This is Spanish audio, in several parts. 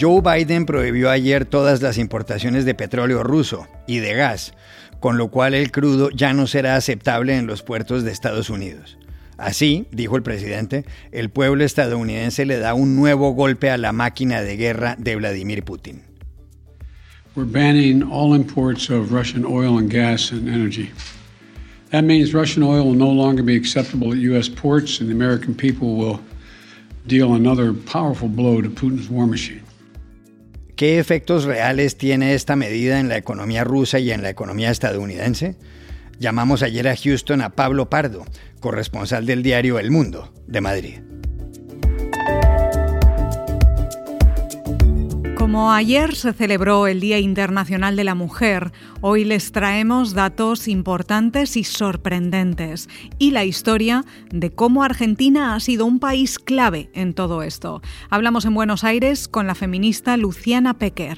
Joe Biden prohibió ayer todas las importaciones de petróleo ruso y de gas, con lo cual el crudo ya no será aceptable en los puertos de Estados Unidos. Así, dijo el presidente, el pueblo estadounidense le da un nuevo golpe a la máquina de guerra de Vladimir Putin. We're banning all imports of Russian oil and gas and energy. That means Russian oil will no longer be acceptable at U.S. ports, and the American people will deal another powerful blow to Putin's war machine. ¿Qué efectos reales tiene esta medida en la economía rusa y en la economía estadounidense? Llamamos ayer a Houston a Pablo Pardo, corresponsal del diario El Mundo de Madrid. Como ayer se celebró el Día Internacional de la Mujer, hoy les traemos datos importantes y sorprendentes y la historia de cómo Argentina ha sido un país clave en todo esto. Hablamos en Buenos Aires con la feminista Luciana Pequer.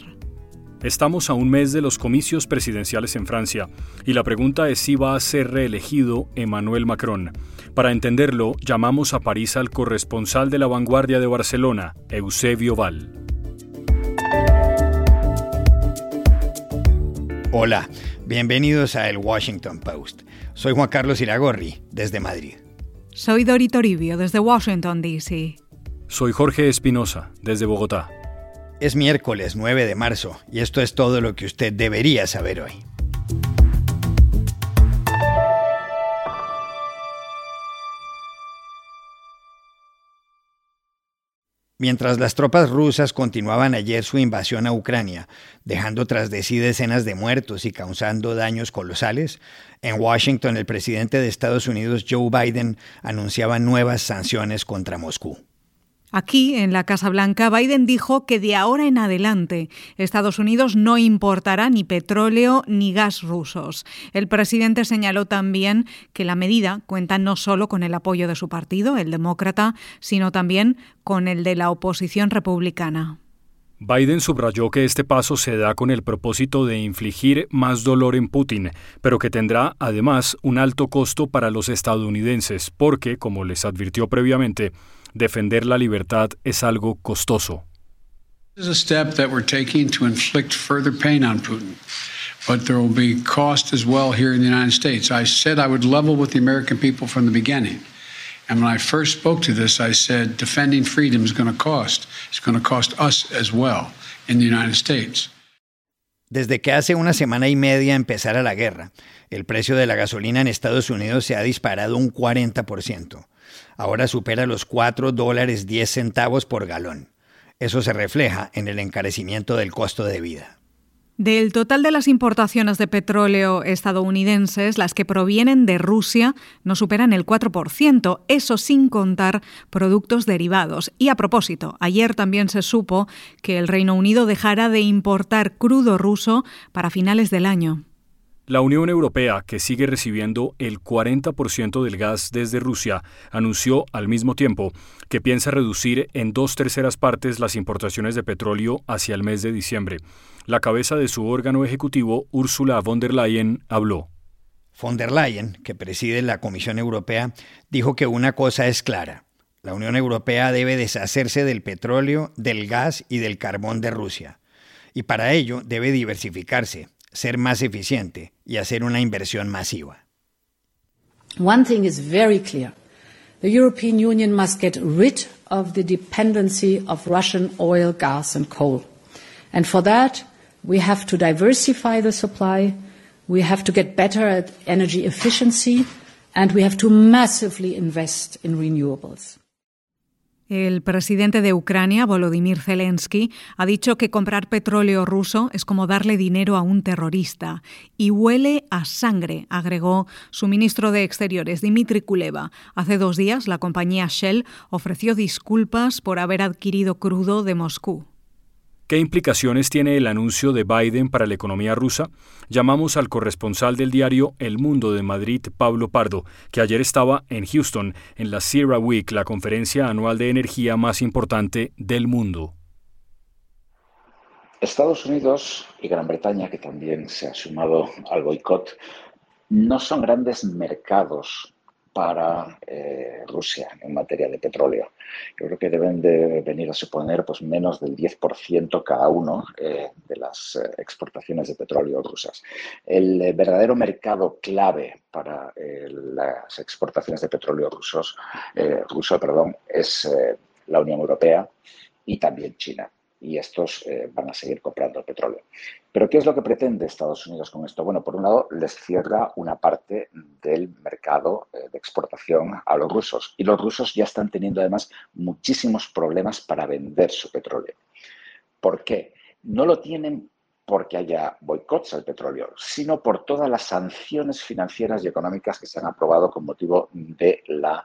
Estamos a un mes de los comicios presidenciales en Francia y la pregunta es si va a ser reelegido Emmanuel Macron. Para entenderlo, llamamos a París al corresponsal de la vanguardia de Barcelona, Eusebio Val. Hola, bienvenidos a El Washington Post. Soy Juan Carlos Iragorri, desde Madrid. Soy Dori Toribio, desde Washington, D.C. Soy Jorge Espinosa, desde Bogotá. Es miércoles 9 de marzo y esto es todo lo que usted debería saber hoy. Mientras las tropas rusas continuaban ayer su invasión a Ucrania, dejando tras de sí decenas de muertos y causando daños colosales, en Washington el presidente de Estados Unidos Joe Biden anunciaba nuevas sanciones contra Moscú. Aquí, en la Casa Blanca, Biden dijo que de ahora en adelante Estados Unidos no importará ni petróleo ni gas rusos. El presidente señaló también que la medida cuenta no solo con el apoyo de su partido, el demócrata, sino también con el de la oposición republicana. Biden subrayó que este paso se da con el propósito de infligir más dolor en Putin, pero que tendrá además un alto costo para los estadounidenses, porque, como les advirtió previamente, defender la libertad es algo costoso. This is a step that we're taking to inflict further pain on Putin. But there will be cost as well here in the United States. I said I would level with the American people from the beginning. And when I first spoke to this, I said defending freedom is going to cost. It's going to cost us as well in the United States. Desde que hace una semana y media empezara la guerra, el precio de la gasolina en Estados Unidos se ha disparado un 40% ahora supera los 4 dólares 10 centavos por galón. Eso se refleja en el encarecimiento del costo de vida. Del total de las importaciones de petróleo estadounidenses, las que provienen de Rusia no superan el 4%, eso sin contar productos derivados. Y a propósito, ayer también se supo que el Reino Unido dejará de importar crudo ruso para finales del año. La Unión Europea, que sigue recibiendo el 40% del gas desde Rusia, anunció al mismo tiempo que piensa reducir en dos terceras partes las importaciones de petróleo hacia el mes de diciembre. La cabeza de su órgano ejecutivo, Ursula von der Leyen, habló. Von der Leyen, que preside la Comisión Europea, dijo que una cosa es clara. La Unión Europea debe deshacerse del petróleo, del gas y del carbón de Rusia. Y para ello debe diversificarse, ser más eficiente y hacer una inversión masiva. One thing is very clear. The European Union must get rid of the dependency of Russian oil, gas and coal. And for that, we have to diversify the supply, we have to get better at energy efficiency, and we have to massively invest in renewables. El presidente de Ucrania, Volodymyr Zelensky, ha dicho que comprar petróleo ruso es como darle dinero a un terrorista y huele a sangre, agregó su ministro de Exteriores, Dmitry Kuleva. Hace dos días, la compañía Shell ofreció disculpas por haber adquirido crudo de Moscú. ¿Qué implicaciones tiene el anuncio de Biden para la economía rusa? Llamamos al corresponsal del diario El Mundo de Madrid, Pablo Pardo, que ayer estaba en Houston en la Sierra Week, la conferencia anual de energía más importante del mundo. Estados Unidos y Gran Bretaña, que también se ha sumado al boicot, no son grandes mercados para eh, Rusia en materia de petróleo. Yo creo que deben de venir a suponer pues, menos del 10% cada uno eh, de las eh, exportaciones de petróleo rusas. El verdadero mercado clave para las exportaciones de petróleo rusos, ruso perdón, es la Unión Europea y también China y estos eh, van a seguir comprando petróleo. Pero ¿qué es lo que pretende Estados Unidos con esto? Bueno, por un lado, les cierra una parte del mercado eh, de exportación a los rusos y los rusos ya están teniendo además muchísimos problemas para vender su petróleo. ¿Por qué? No lo tienen porque haya boicots al petróleo, sino por todas las sanciones financieras y económicas que se han aprobado con motivo de la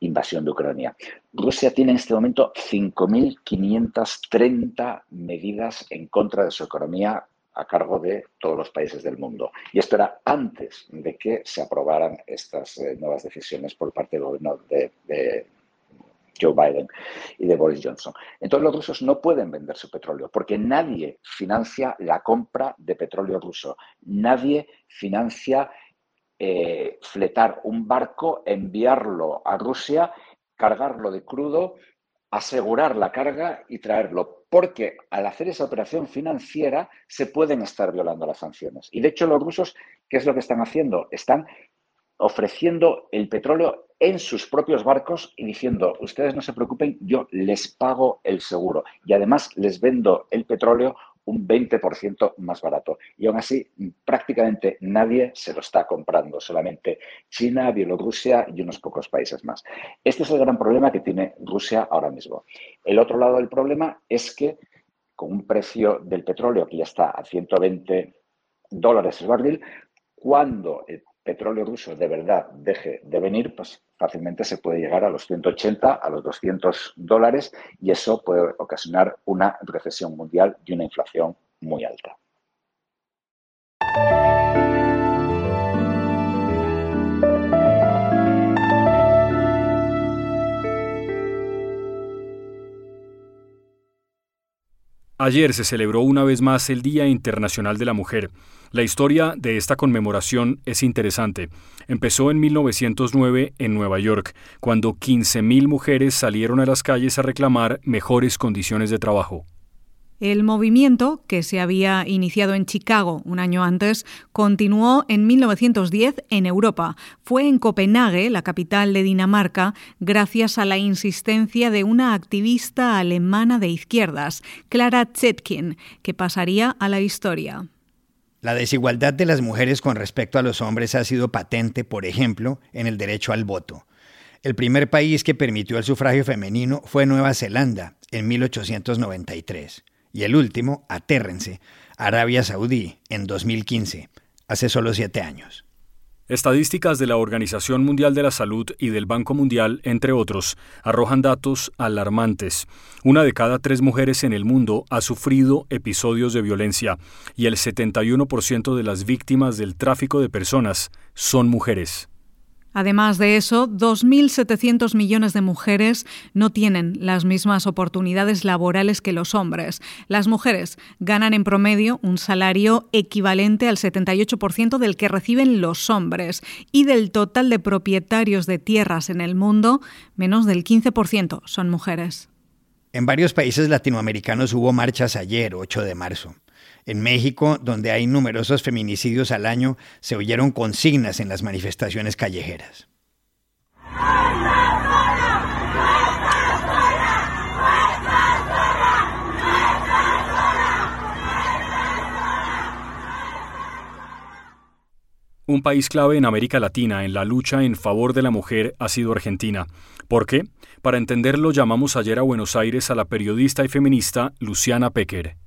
invasión de Ucrania. Rusia tiene en este momento 5.530 medidas en contra de su economía a cargo de todos los países del mundo. Y esto era antes de que se aprobaran estas eh, nuevas decisiones por parte del gobierno de, de Joe Biden y de Boris Johnson. Entonces los rusos no pueden vender su petróleo porque nadie financia la compra de petróleo ruso. Nadie financia eh, fletar un barco, enviarlo a Rusia, cargarlo de crudo, asegurar la carga y traerlo, porque al hacer esa operación financiera se pueden estar violando las sanciones. Y de hecho los rusos, ¿qué es lo que están haciendo? Están ofreciendo el petróleo en sus propios barcos y diciendo, ustedes no se preocupen, yo les pago el seguro y además les vendo el petróleo un 20% más barato. Y aún así, prácticamente nadie se lo está comprando, solamente China, Bielorrusia y unos pocos países más. Este es el gran problema que tiene Rusia ahora mismo. El otro lado del problema es que con un precio del petróleo que ya está a 120 dólares el barril, cuando el petróleo ruso de verdad deje de venir, pues fácilmente se puede llegar a los 180, a los 200 dólares y eso puede ocasionar una recesión mundial y una inflación muy alta. Ayer se celebró una vez más el Día Internacional de la Mujer. La historia de esta conmemoración es interesante. Empezó en 1909 en Nueva York, cuando 15.000 mujeres salieron a las calles a reclamar mejores condiciones de trabajo. El movimiento, que se había iniciado en Chicago un año antes, continuó en 1910 en Europa. Fue en Copenhague, la capital de Dinamarca, gracias a la insistencia de una activista alemana de izquierdas, Clara Zetkin, que pasaría a la historia. La desigualdad de las mujeres con respecto a los hombres ha sido patente, por ejemplo, en el derecho al voto. El primer país que permitió el sufragio femenino fue Nueva Zelanda, en 1893 y el último, atérrense, Arabia Saudí, en 2015, hace solo siete años. Estadísticas de la Organización Mundial de la Salud y del Banco Mundial, entre otros, arrojan datos alarmantes. Una de cada tres mujeres en el mundo ha sufrido episodios de violencia y el 71% de las víctimas del tráfico de personas son mujeres. Además de eso, 2.700 millones de mujeres no tienen las mismas oportunidades laborales que los hombres. Las mujeres ganan en promedio un salario equivalente al 78% del que reciben los hombres y del total de propietarios de tierras en el mundo, menos del 15% son mujeres. En varios países latinoamericanos hubo marchas ayer, 8 de marzo. En México, donde hay numerosos feminicidios al año, se oyeron consignas en las manifestaciones callejeras. Un país clave en América Latina en la lucha en favor de la mujer ha sido Argentina. ¿Por qué? Para entenderlo llamamos ayer a Buenos Aires a la periodista y feminista Luciana Pecker.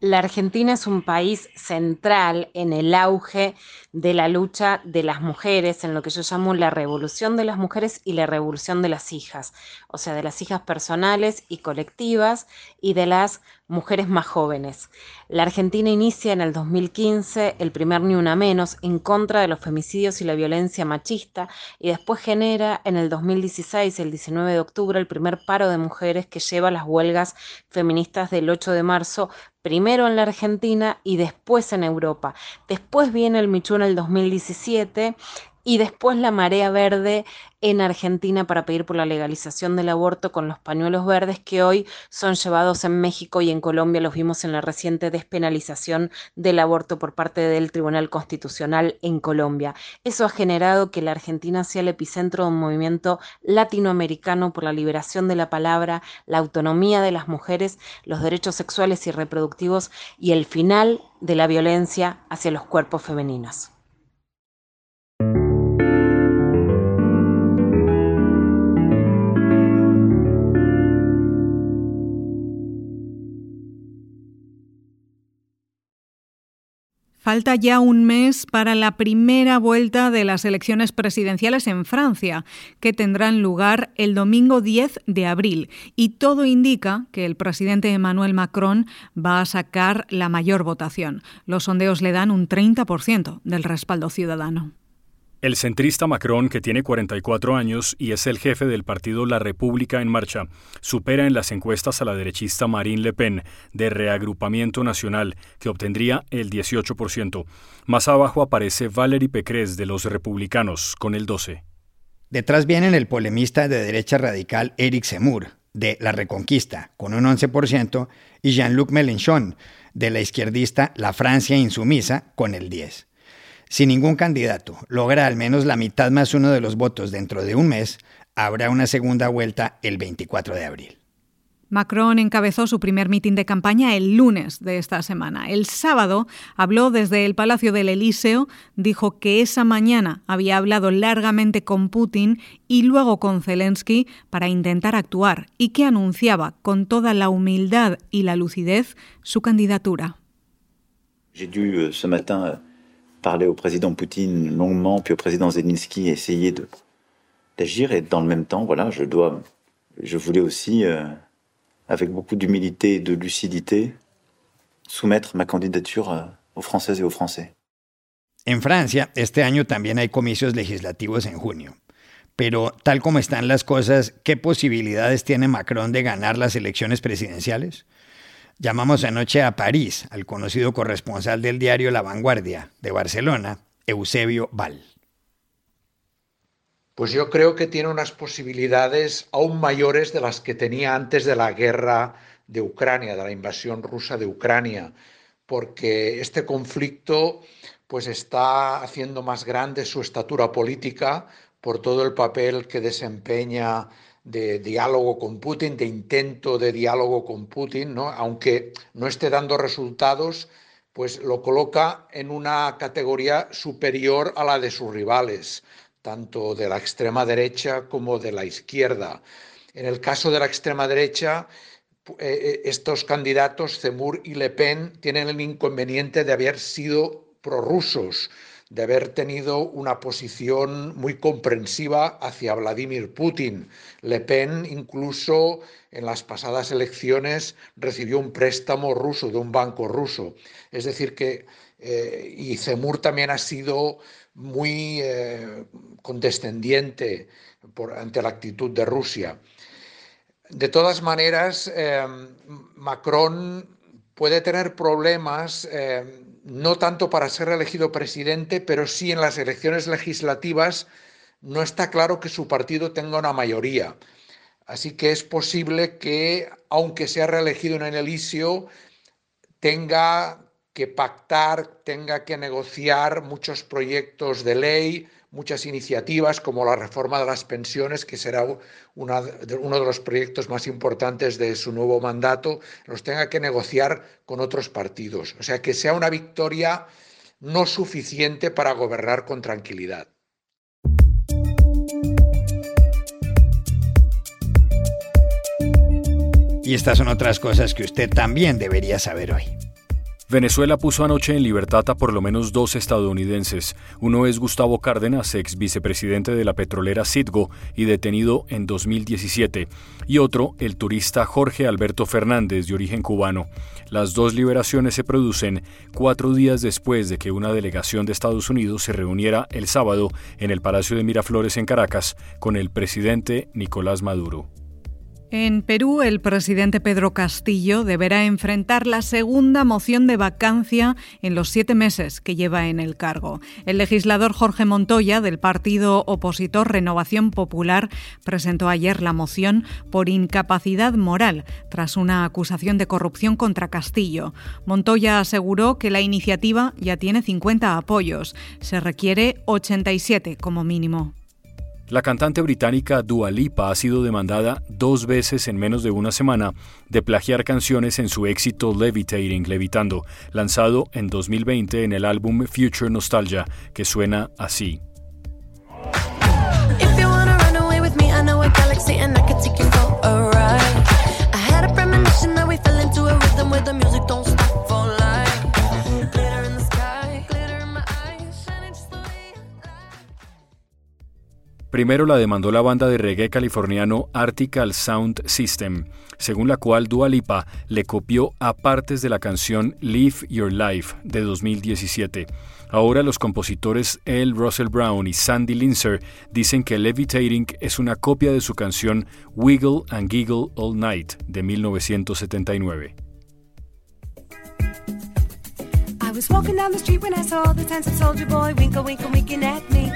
La Argentina es un país central en el auge de la lucha de las mujeres, en lo que yo llamo la revolución de las mujeres y la revolución de las hijas, o sea, de las hijas personales y colectivas y de las mujeres más jóvenes. La Argentina inicia en el 2015 el primer Ni Una Menos en contra de los femicidios y la violencia machista y después genera en el 2016, el 19 de octubre, el primer paro de mujeres que lleva las huelgas feministas del 8 de marzo, primero en la Argentina y después en Europa. Después viene el Michú en el 2017 y después la marea verde en Argentina para pedir por la legalización del aborto con los pañuelos verdes que hoy son llevados en México y en Colombia. Los vimos en la reciente despenalización del aborto por parte del Tribunal Constitucional en Colombia. Eso ha generado que la Argentina sea el epicentro de un movimiento latinoamericano por la liberación de la palabra, la autonomía de las mujeres, los derechos sexuales y reproductivos y el final de la violencia hacia los cuerpos femeninos. Falta ya un mes para la primera vuelta de las elecciones presidenciales en Francia, que tendrán lugar el domingo 10 de abril. Y todo indica que el presidente Emmanuel Macron va a sacar la mayor votación. Los sondeos le dan un 30% del respaldo ciudadano. El centrista Macron, que tiene 44 años y es el jefe del partido La República en Marcha, supera en las encuestas a la derechista Marine Le Pen, de Reagrupamiento Nacional, que obtendría el 18%. Más abajo aparece Valérie Pécresse, de los Republicanos, con el 12%. Detrás vienen el polemista de derecha radical Eric Zemmour, de La Reconquista, con un 11%, y Jean-Luc Mélenchon, de la izquierdista La Francia Insumisa, con el 10%. Si ningún candidato logra al menos la mitad más uno de los votos dentro de un mes, habrá una segunda vuelta el 24 de abril. Macron encabezó su primer mitin de campaña el lunes de esta semana. El sábado habló desde el Palacio del Elíseo, dijo que esa mañana había hablado largamente con Putin y luego con Zelensky para intentar actuar y que anunciaba con toda la humildad y la lucidez su candidatura. Euh, parler au président Poutine longuement, puis au président Zelensky, essayer de d'agir. Et dans le même temps, voilà, je dois, je voulais aussi, euh, avec beaucoup d'humilité et de lucidité, soumettre ma candidature euh, aux Françaises et aux Français. En Francia, este año también hay comicios legislativos en junio. Pero tal como están las cosas, ¿qué posibilidades tiene Macron de ganar las elecciones presidenciales? Llamamos anoche a París al conocido corresponsal del diario La Vanguardia de Barcelona, Eusebio Val. Pues yo creo que tiene unas posibilidades aún mayores de las que tenía antes de la guerra de Ucrania, de la invasión rusa de Ucrania, porque este conflicto pues está haciendo más grande su estatura política por todo el papel que desempeña de diálogo con Putin, de intento de diálogo con Putin, ¿no? aunque no esté dando resultados, pues lo coloca en una categoría superior a la de sus rivales, tanto de la extrema derecha como de la izquierda. En el caso de la extrema derecha, eh, eh, estos candidatos, Zemmour y Le Pen, tienen el inconveniente de haber sido prorrusos, de haber tenido una posición muy comprensiva hacia Vladimir Putin. Le Pen incluso en las pasadas elecciones recibió un préstamo ruso de un banco ruso. Es decir, que eh, y Zemur también ha sido muy eh, condescendiente ante la actitud de Rusia. De todas maneras, eh, Macron puede tener problemas no tanto para ser elegido presidente, pero sí en las elecciones legislativas no está claro que su partido tenga una mayoría. Así que es posible que, aunque sea reelegido en el Elíseo, tenga que pactar, tenga que negociar muchos proyectos de ley, muchas iniciativas como la reforma de las pensiones, que será uno de los proyectos más importantes de su nuevo mandato, los tenga que negociar con otros partidos. O sea, que sea una victoria no suficiente para gobernar con tranquilidad. Y estas son otras cosas que usted también debería saber hoy. Venezuela puso anoche en libertad a por lo menos dos estadounidenses. Uno es Gustavo Cárdenas, ex vicepresidente de la petrolera Citgo y detenido en 2017, y otro, el turista Jorge Alberto Fernández, de origen cubano. Las dos liberaciones se producen cuatro días después de que una delegación de Estados Unidos se reuniera el sábado en el Palacio de Miraflores en Caracas con el presidente Nicolás Maduro. En Perú, el presidente Pedro Castillo deberá enfrentar la segunda moción de vacancia en los siete meses que lleva en el cargo. El legislador Jorge Montoya, del partido opositor Renovación Popular, presentó ayer la moción por incapacidad moral tras una acusación de corrupción contra Castillo. Montoya aseguró que la iniciativa ya tiene 50 apoyos. Se requiere 87 como mínimo. La cantante británica Dua Lipa ha sido demandada dos veces en menos de una semana de plagiar canciones en su éxito Levitating, Levitando, lanzado en 2020 en el álbum Future Nostalgia, que suena así. Primero la demandó la banda de reggae californiano Article Sound System, según la cual Dua Lipa le copió a partes de la canción Live Your Life de 2017. Ahora los compositores L. Russell Brown y Sandy Linzer dicen que Levitating es una copia de su canción Wiggle and Giggle All Night de 1979. I was walking down the street when I saw the soldier boy winkle, winkle, winking at me.